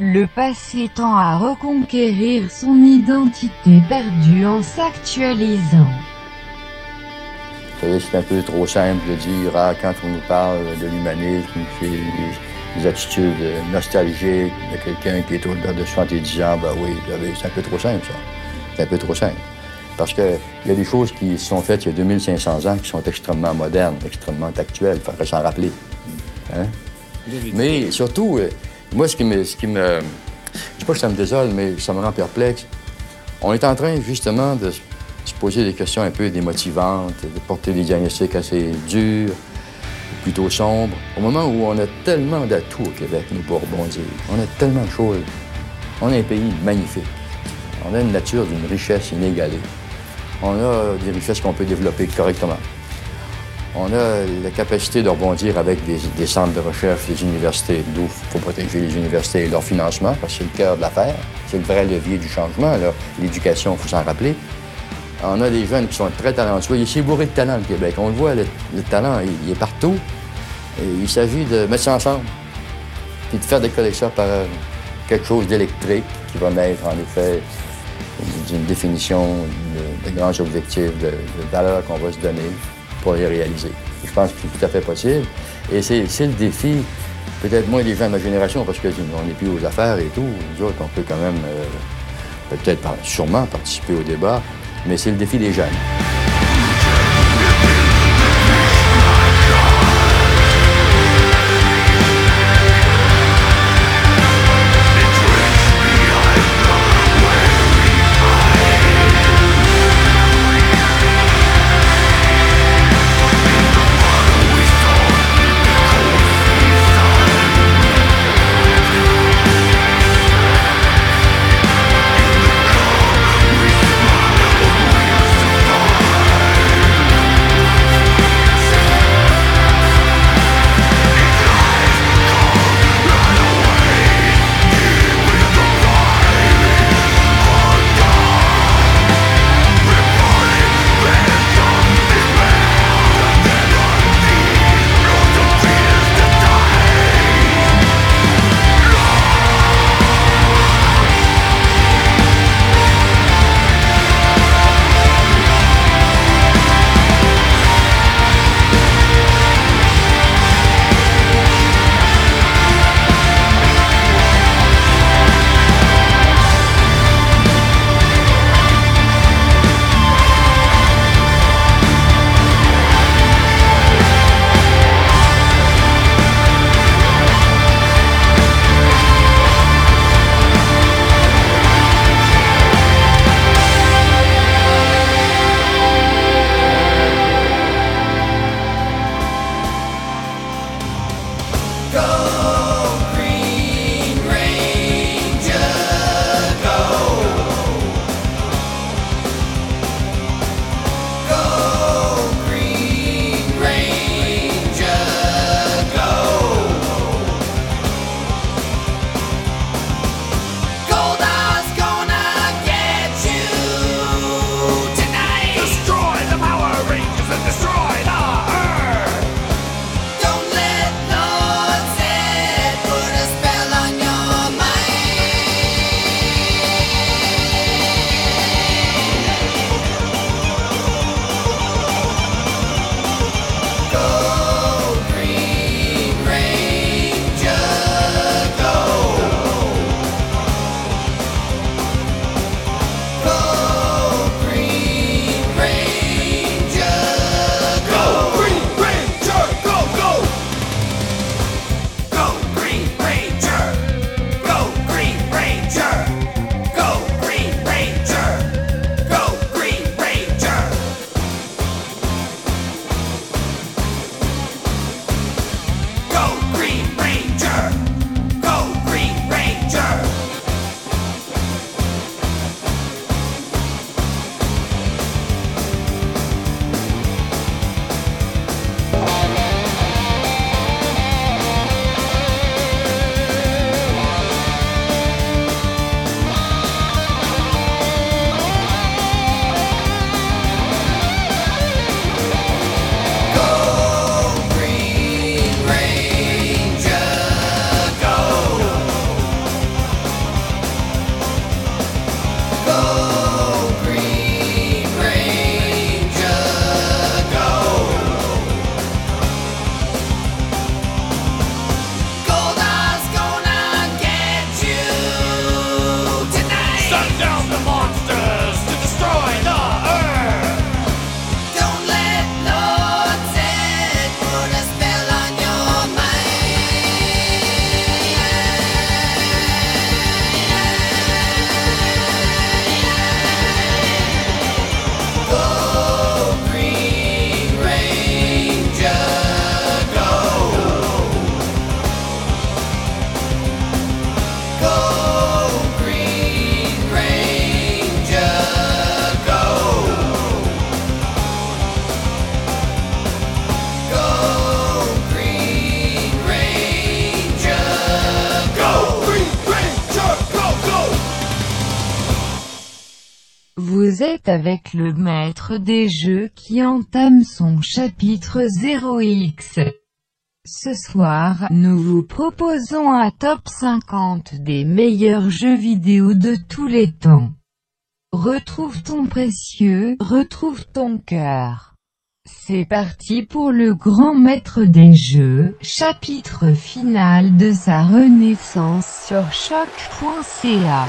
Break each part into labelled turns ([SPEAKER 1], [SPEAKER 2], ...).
[SPEAKER 1] Le passé tend à reconquérir son identité perdue en s'actualisant.
[SPEAKER 2] C'est un peu trop simple de dire, ah, quand on nous parle de l'humanisme, c'est des attitudes nostalgiques de quelqu'un qui est au-delà de 70 ans, ben oui, c'est un peu trop simple, ça. C'est un peu trop simple. Parce qu'il y a des choses qui sont faites il y a 2500 ans qui sont extrêmement modernes, extrêmement actuelles. Il faudrait s'en rappeler. Hein? Mais surtout, euh, moi, ce qui me. Ce qui sais pas que ça me désole, mais ça me rend perplexe. On est en train, justement, de se poser des questions un peu démotivantes, de porter des diagnostics assez durs, plutôt sombres, au moment où on a tellement d'atouts au Québec, nous, pour rebondir. On a tellement de choses. On a un pays magnifique. On a une nature d'une richesse inégalée. On a des richesses qu'on peut développer correctement. On a la capacité de rebondir avec des, centres de recherche, des universités, d'où il faut protéger les universités et leur financement, parce que c'est le cœur de l'affaire. C'est le vrai levier du changement. L'éducation, il faut s'en rappeler. On a des jeunes qui sont très talentueux. Il est bourré de talent, le Québec. On le voit, le, talent, il, est partout. il s'agit de mettre ça ensemble, puis de faire des collections par quelque chose d'électrique qui va mettre, en effet, d'une définition de, grands objectifs, de, valeurs qu'on va se donner pour les réaliser. Je pense que c'est tout à fait possible. Et c'est le défi, peut-être moins des gens de ma génération, parce qu'on n'est plus aux affaires et tout. Nous autres, on peut quand même, euh, peut-être sûrement participer au débat, mais c'est le défi des jeunes.
[SPEAKER 1] Avec le maître des jeux qui entame son chapitre 0x. Ce soir, nous vous proposons un top 50 des meilleurs jeux vidéo de tous les temps. Retrouve ton précieux, retrouve ton cœur. C'est parti pour le grand maître des jeux, chapitre final de sa renaissance sur choc.ca.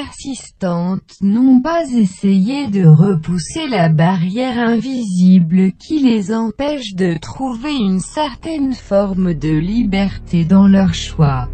[SPEAKER 1] l'influence persistante n'ont pas essayé de repousser la barrière invisible qui les empêche de trouver une certaine forme de liberté dans leur choix.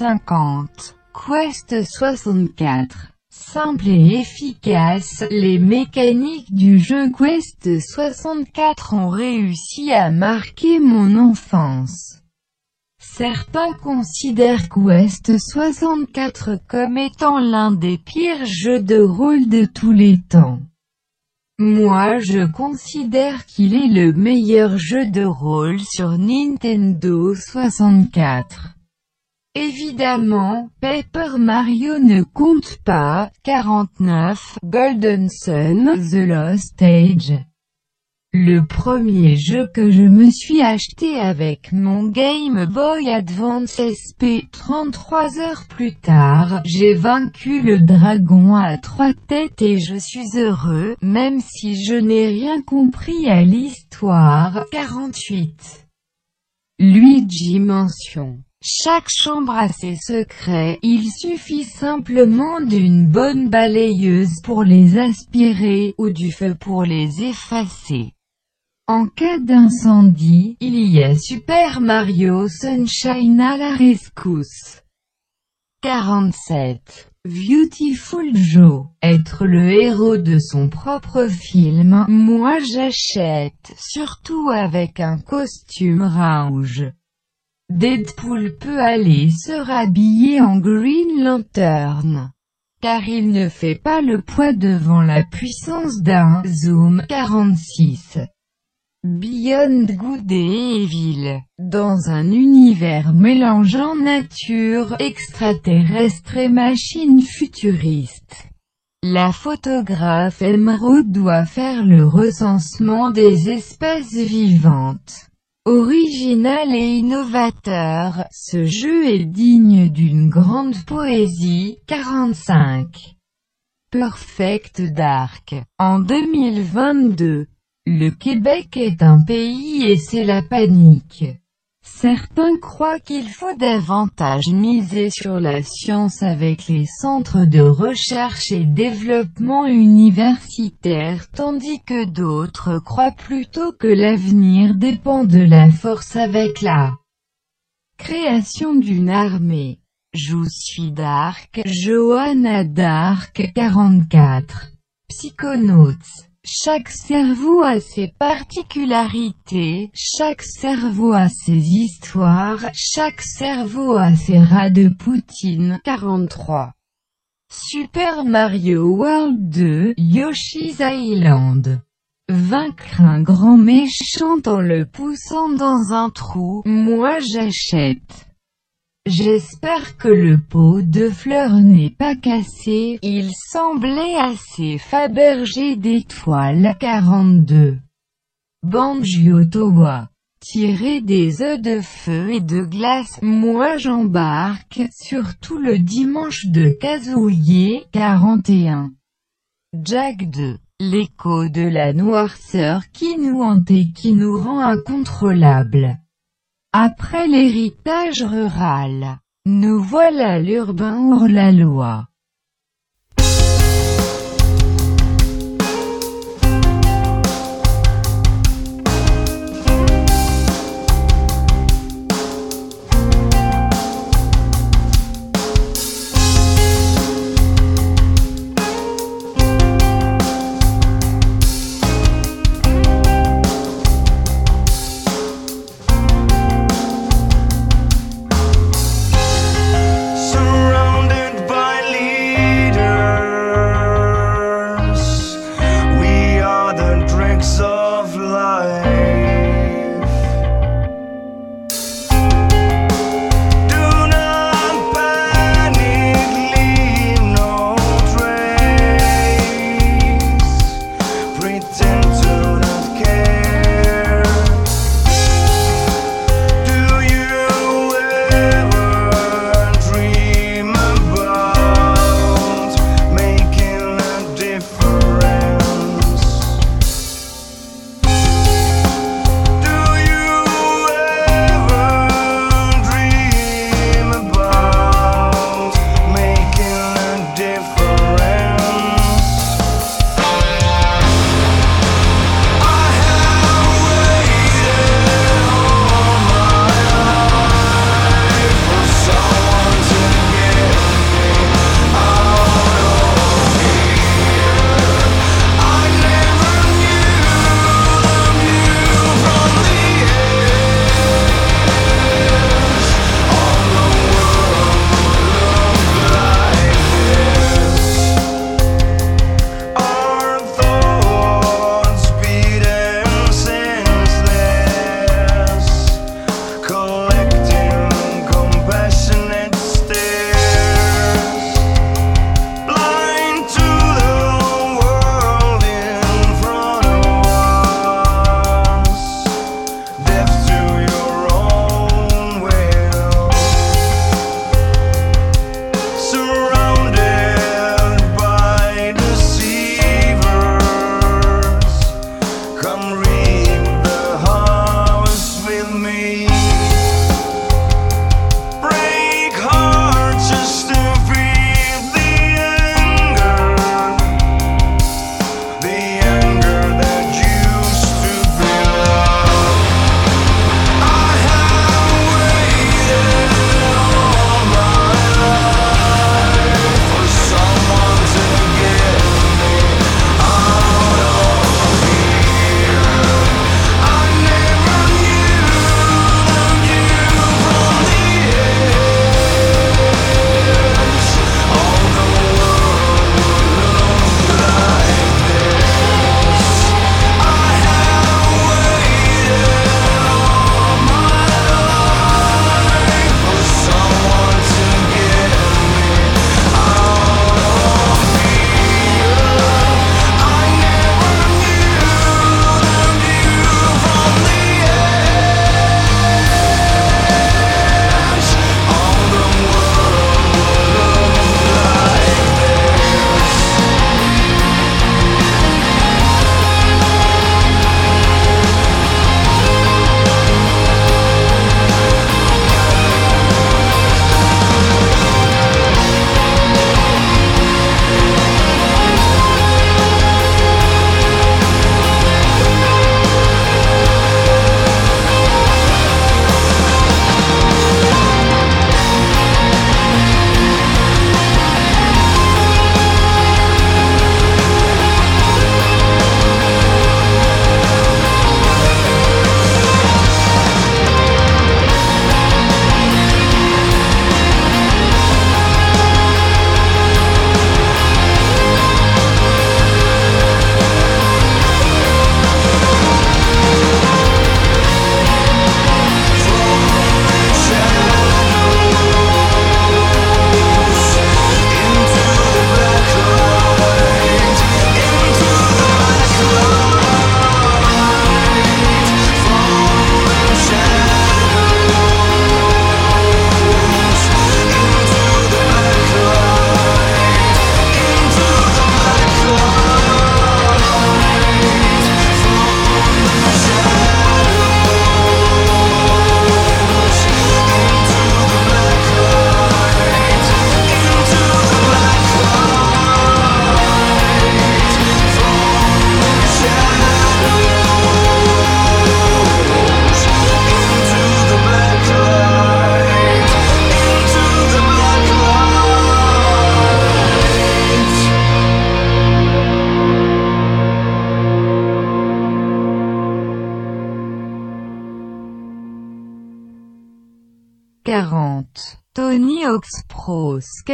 [SPEAKER 1] 50. Quest 64. Simple et efficace, les mécaniques du jeu Quest 64 ont réussi à marquer mon enfance. Certains considèrent Quest 64 comme étant l'un des pires jeux de rôle de tous les temps. Moi je considère qu'il est le meilleur jeu de rôle sur Nintendo 64. Évidemment, Paper Mario ne compte pas, 49, Golden Sun, The Lost Age. Le premier jeu que je me suis acheté avec mon Game Boy Advance SP, 33 heures plus tard, j'ai vaincu le dragon à trois têtes et je suis heureux, même si je n'ai rien compris à l'histoire, 48. Luigi mention. Chaque chambre a ses secrets, il suffit simplement d'une bonne balayeuse pour les aspirer, ou du feu pour les effacer. En cas d'incendie, il y a Super Mario Sunshine à la rescousse. 47. Beautiful Joe. Être le héros de son propre film, moi j'achète, surtout avec un costume rouge. Deadpool peut aller se rhabiller en Green Lantern. Car il ne fait pas le poids devant la puissance d'un Zoom 46. Beyond Good et Evil. Dans un univers mélangeant nature, extraterrestre et machine futuriste. La photographe Emerald doit faire le recensement des espèces vivantes. Original et innovateur, ce jeu est digne d'une grande poésie. 45. Perfect Dark. En 2022, le Québec est un pays et c'est la panique. Certains croient qu'il faut davantage miser sur la science avec les centres de recherche et développement universitaire tandis que d'autres croient plutôt que l'avenir dépend de la force avec la création d'une armée. Je suis Dark, Johanna Dark 44. Psychonautes chaque cerveau a ses particularités, chaque cerveau a ses histoires, chaque cerveau a ses rats de Poutine. 43. Super Mario World 2, Yoshi's Island. Vaincre un grand méchant en le poussant dans un trou, moi j'achète. J'espère que le pot de fleurs n'est pas cassé, il semblait assez fabergé d'étoiles. 42. Banjo Towa. Tirer des œufs de feu et de glace, moi j'embarque, surtout le dimanche de Kazouillé, 41. Jack 2. L'écho de la noirceur qui nous hante et qui nous rend incontrôlables. Après l'héritage rural, nous voilà l'urbain hors la loi.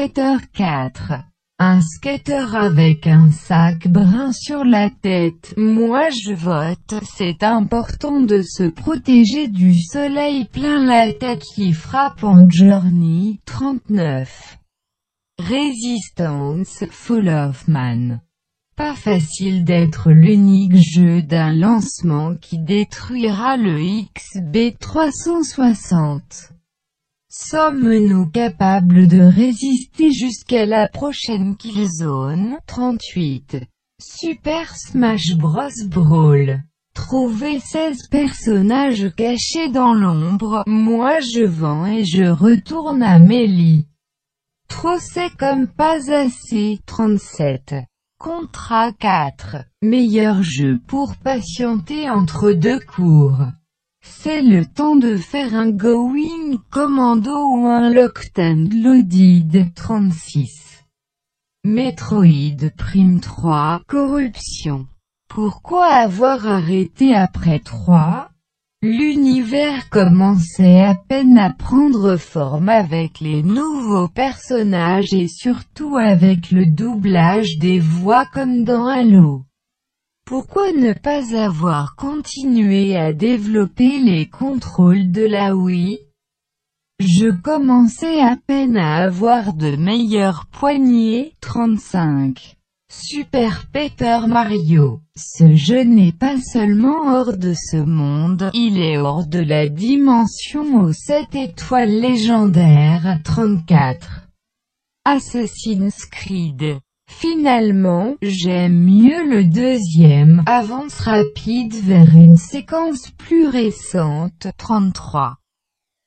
[SPEAKER 1] Skater 4. Un skater avec un sac brun sur la tête. Moi je vote. C'est important de se protéger du soleil plein la tête qui frappe en journey. 39. Resistance Full of Man. Pas facile d'être l'unique jeu d'un lancement qui détruira le XB360. Sommes-nous capables de résister jusqu'à la prochaine Killzone? 38. Super Smash Bros. Brawl. Trouver 16 personnages cachés dans l'ombre, moi je vends et je retourne à Mélie. Trop c'est comme pas assez. 37. Contrat 4. Meilleur jeu pour patienter entre deux cours. C'est le temps de faire un Going Commando ou un Locked and Loaded 36. Metroid Prime 3 Corruption. Pourquoi avoir arrêté après 3 L'univers commençait à peine à prendre forme avec les nouveaux personnages et surtout avec le doublage des voix comme dans Halo. Pourquoi ne pas avoir continué à développer les contrôles de la Wii? Je commençais à peine à avoir de meilleures poignées. 35. Super Paper Mario. Ce jeu n'est pas seulement hors de ce monde, il est hors de la dimension aux 7 étoiles légendaires. 34. Assassin's Creed. Finalement, j'aime mieux le deuxième, avance rapide vers une séquence plus récente, 33.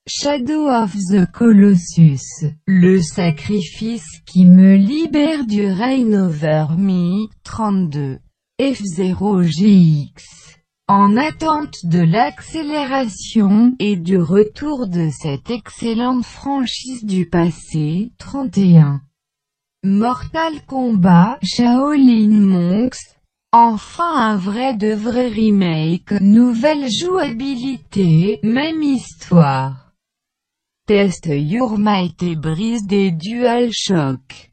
[SPEAKER 1] Shadow of the Colossus, le sacrifice qui me libère du Reign over me, 32. F0GX. En attente de l'accélération, et du retour de cette excellente franchise du passé, 31. Mortal Kombat Shaolin Monks Enfin un vrai de vrai remake, nouvelle jouabilité, même histoire. Test Your Might et brise des DualShock.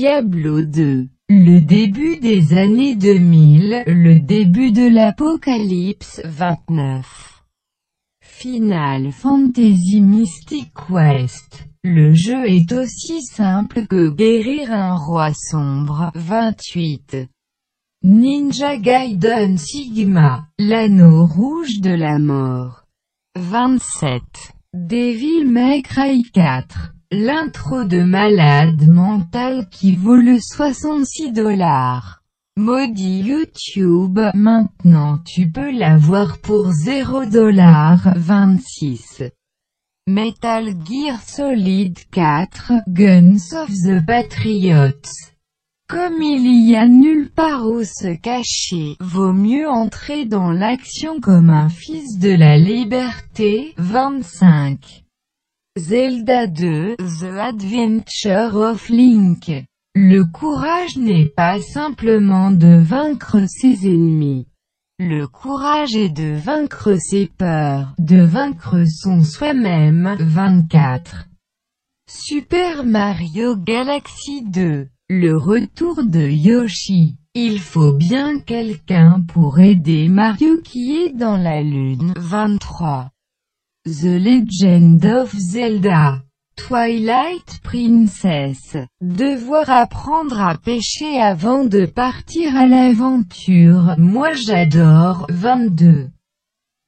[SPEAKER 1] Diablo 2. Le début des années 2000, le début de l'apocalypse 29. Final Fantasy Mystic Quest. Le jeu est aussi simple que guérir un roi sombre 28. Ninja Gaiden Sigma, l'anneau rouge de la mort. 27. Devil May Cry 4. L'intro de malade mental qui vaut le 66 dollars. Maudit YouTube, maintenant tu peux l'avoir pour 0 dollars 26. Metal Gear Solid 4, Guns of the Patriots. Comme il y a nulle part où se cacher, vaut mieux entrer dans l'action comme un fils de la liberté. 25. Zelda 2, The Adventure of Link. Le courage n'est pas simplement de vaincre ses ennemis. Le courage est de vaincre ses peurs, de vaincre son soi-même. 24. Super Mario Galaxy 2. Le retour de Yoshi. Il faut bien quelqu'un pour aider Mario qui est dans la lune. 23. The Legend of Zelda. Twilight Princess. Devoir apprendre à pêcher avant de partir à l'aventure. Moi j'adore. 22.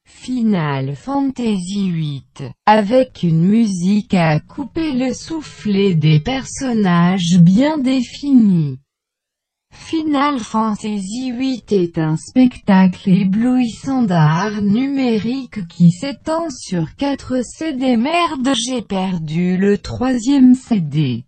[SPEAKER 1] Final Fantasy VIII. Avec une musique à couper le soufflet des personnages bien définis. Final Fantasy VIII est un spectacle éblouissant d'art numérique qui s'étend sur 4 CD. Merde j'ai perdu le troisième CD.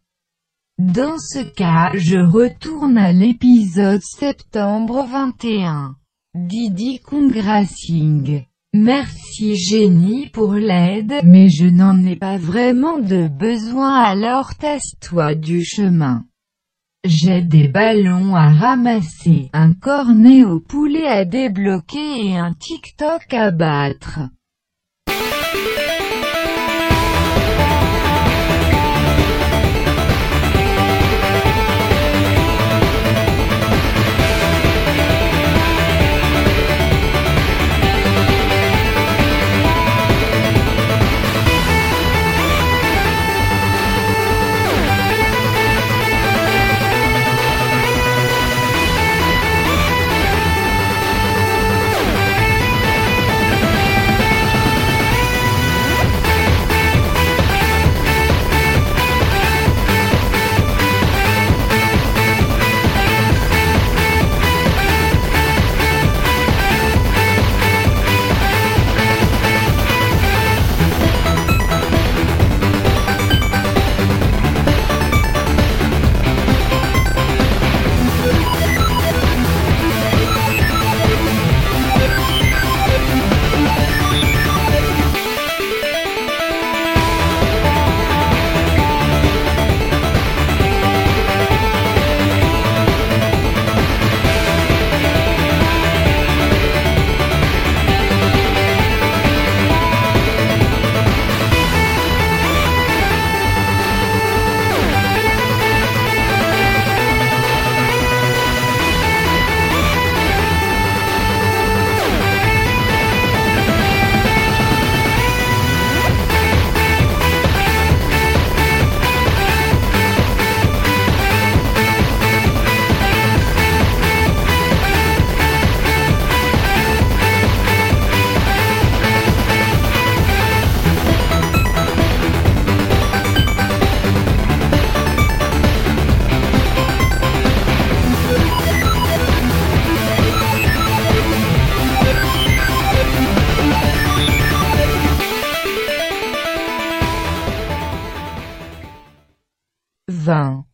[SPEAKER 1] Dans ce cas, je retourne à l'épisode septembre 21. Didi Kong Racing. Merci génie pour l'aide, mais je n'en ai pas vraiment de besoin alors tasse-toi du chemin. J'ai des ballons à ramasser, un cornet au poulet à débloquer et un TikTok à battre.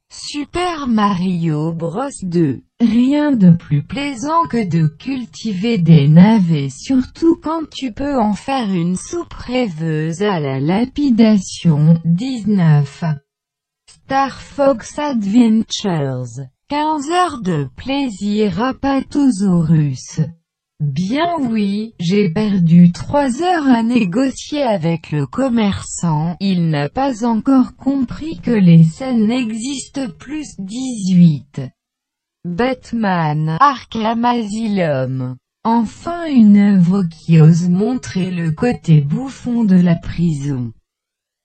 [SPEAKER 1] Super Mario Bros 2. Rien de plus plaisant que de cultiver des navets surtout quand tu peux en faire une soupe rêveuse à la lapidation. 19. Star Fox Adventures. 15 heures de plaisir à Patosaurus. Bien oui, j'ai perdu trois heures à négocier avec le commerçant, il n'a pas encore compris que les scènes n'existent plus 18. Batman, Arkham Asylum. Enfin une œuvre qui ose montrer le côté bouffon de la prison.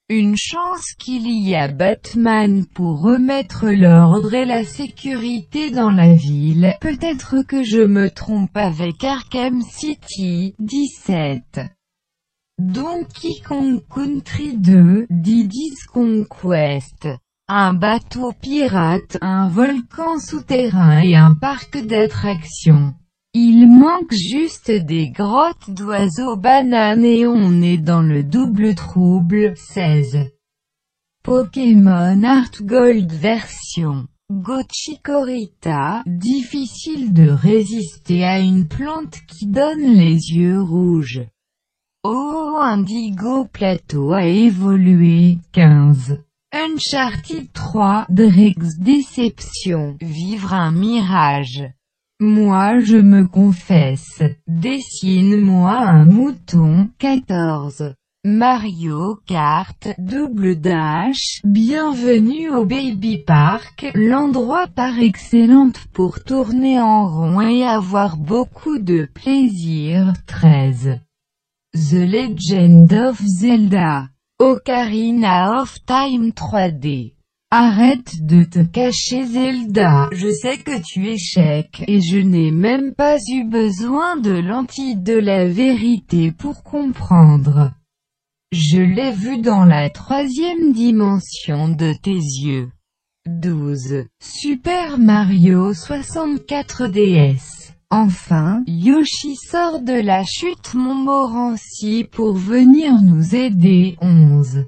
[SPEAKER 1] Une chance qu'il y a Batman pour remettre l'ordre et la sécurité dans la ville. Peut-être que je me trompe avec Arkham City, 17. Donkey Kong Country 2, Diddy's Conquest. Un bateau pirate, un volcan souterrain et un parc d'attractions. Il manque juste des grottes d'oiseaux bananes et on est dans le double trouble. 16. Pokémon Art Gold version. Gochikorita, difficile de résister à une plante qui donne les yeux rouges. Oh Indigo Plateau a évolué, 15. Uncharted 3, Drake's Déception, vivre un mirage. Moi je me confesse, dessine-moi un mouton, 14. Mario Kart, double dash, bienvenue au Baby Park, l'endroit par excellente pour tourner en rond et avoir beaucoup de plaisir, 13. The Legend of Zelda, Ocarina of Time 3D. Arrête de te cacher Zelda, je sais que tu échecs, et je n'ai même pas eu besoin de lentilles de la vérité pour comprendre. Je l'ai vu dans la troisième dimension de tes yeux. 12. Super Mario 64 DS. Enfin, Yoshi sort de la chute Montmorency pour venir nous aider. 11.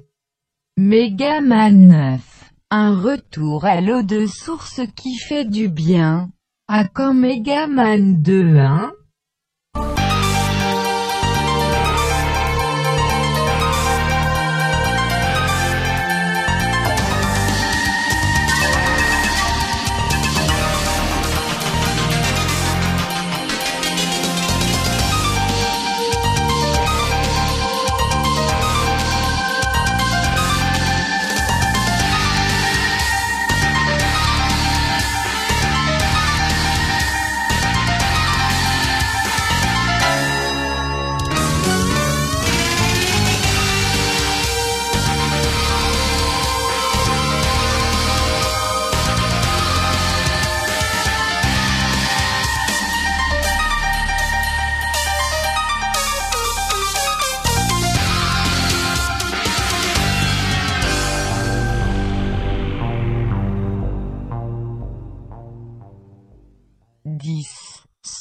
[SPEAKER 1] Mega Man 9. Un retour à l'eau de source qui fait du bien. À quand Megaman 2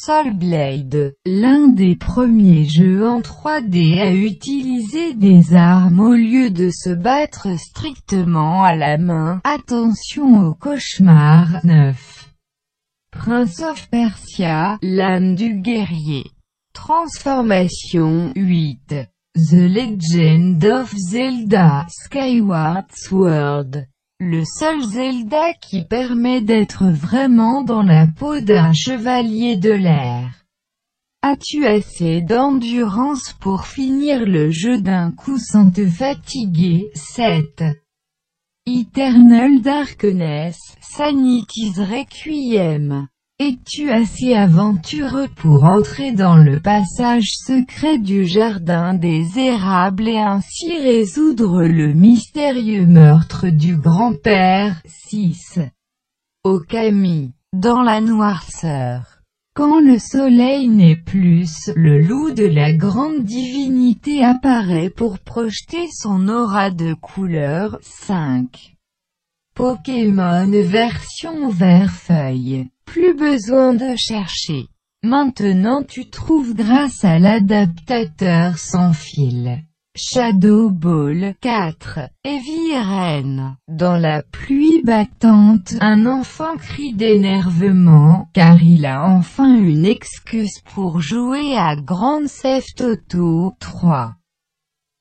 [SPEAKER 1] hein Soul Blade, l'un des premiers jeux en 3D à utiliser des armes au lieu de se battre strictement à la main. Attention au cauchemar 9. Prince of Persia, l'âme du guerrier. Transformation 8. The Legend of Zelda Skyward Sword le seul Zelda qui permet d'être vraiment dans la peau d'un chevalier de l'air. As-tu assez d'endurance pour finir le jeu d'un coup sans te fatiguer 7. Eternal Darkness, Sanity's Requiem es-tu assez aventureux pour entrer dans le passage secret du jardin des érables et ainsi résoudre le mystérieux meurtre du grand-père 6. Okami, dans la noirceur. Quand le soleil n'est plus, le loup de la grande divinité apparaît pour projeter son aura de couleur 5. Pokémon version vert feuille. Plus besoin de chercher. Maintenant tu trouves grâce à l'adaptateur sans fil. Shadow Ball 4, Evie Dans la pluie battante, un enfant crie d'énervement, car il a enfin une excuse pour jouer à Grand Theft Auto 3.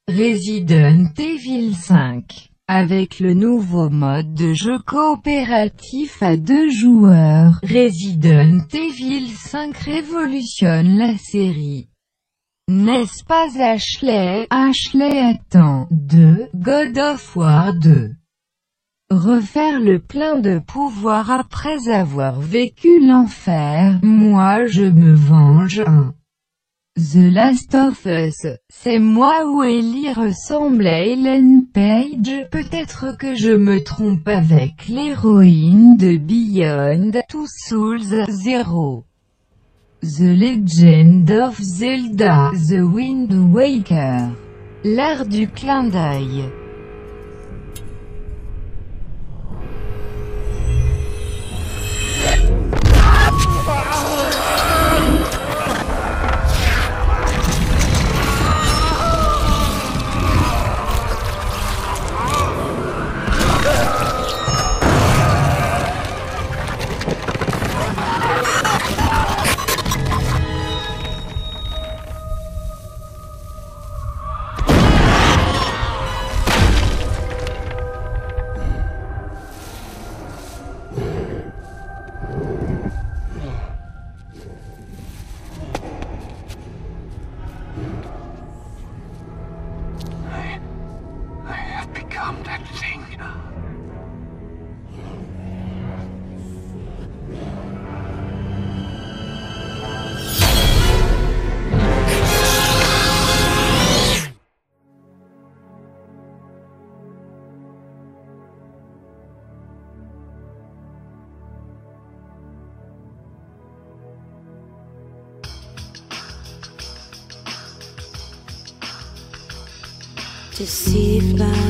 [SPEAKER 1] Resident Evil 5 Avec le nouveau mode de jeu coopératif à deux joueurs, Resident Evil 5 révolutionne la série. N'est-ce pas Ashley? Ashley attend de God of War 2. Refaire le plein de pouvoir après avoir vécu l'enfer, moi je me venge. The Last of Us, c'est moi où Ellie ressemble à Ellen Page, peut-être que je me trompe avec l'héroïne de Beyond Two Souls Zero. The Legend of Zelda, The Wind Waker. L'art du clin d'œil.
[SPEAKER 3] see fly.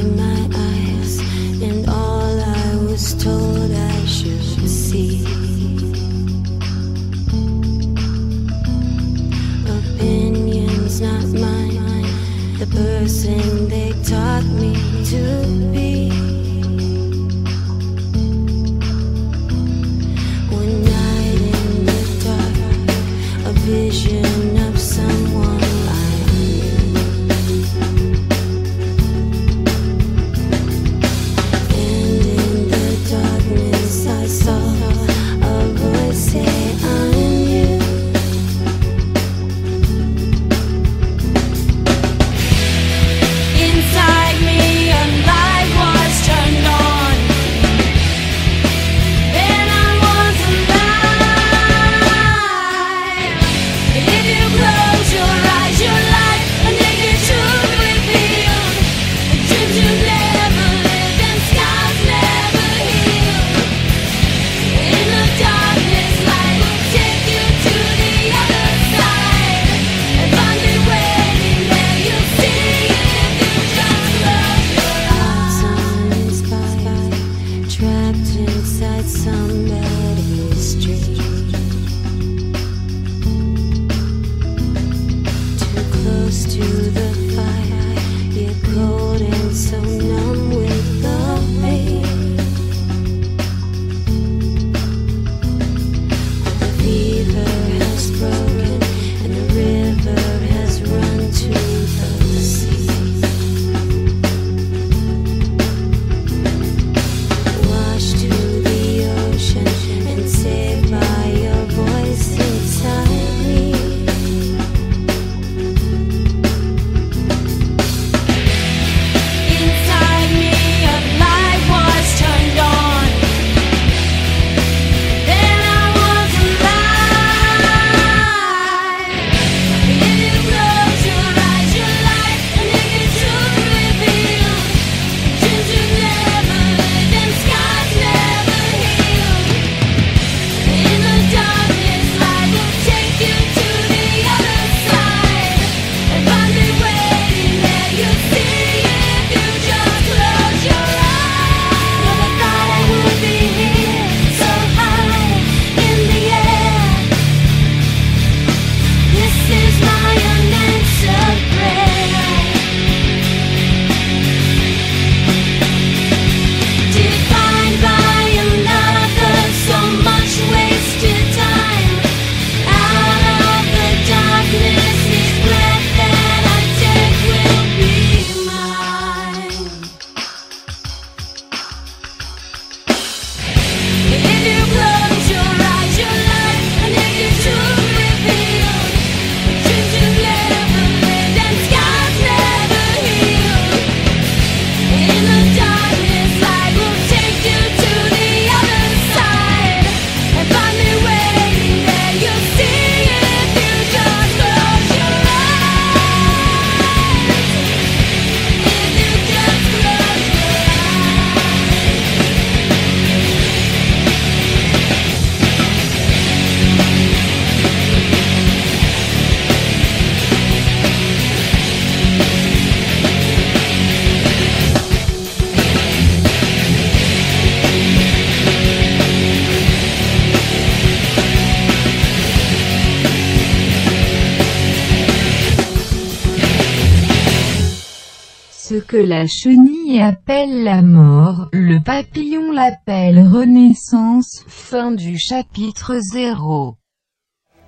[SPEAKER 1] Ce que la chenille appelle la mort, le papillon l'appelle renaissance. Fin du chapitre 0.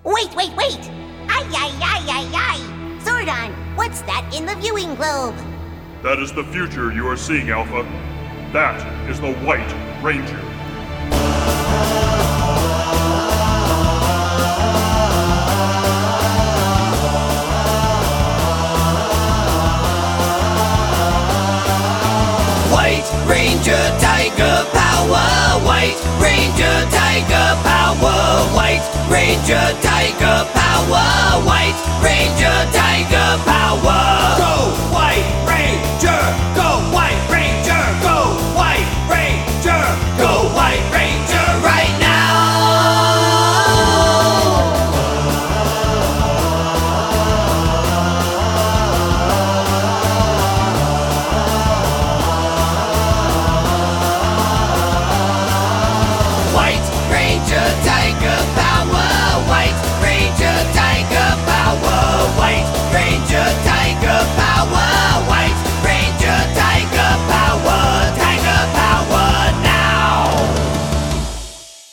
[SPEAKER 4] Wait, wait, wait! Ay, ay, ay, ay, ay! Zordon, what's that in the viewing globe?
[SPEAKER 5] That is the future you are seeing, Alpha. That is the White Ranger.
[SPEAKER 6] Ranger Tiger Power White. Ranger Tiger Power White. Ranger Tiger Power White. Ranger Tiger Power. Go White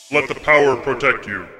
[SPEAKER 5] Let the power protect you.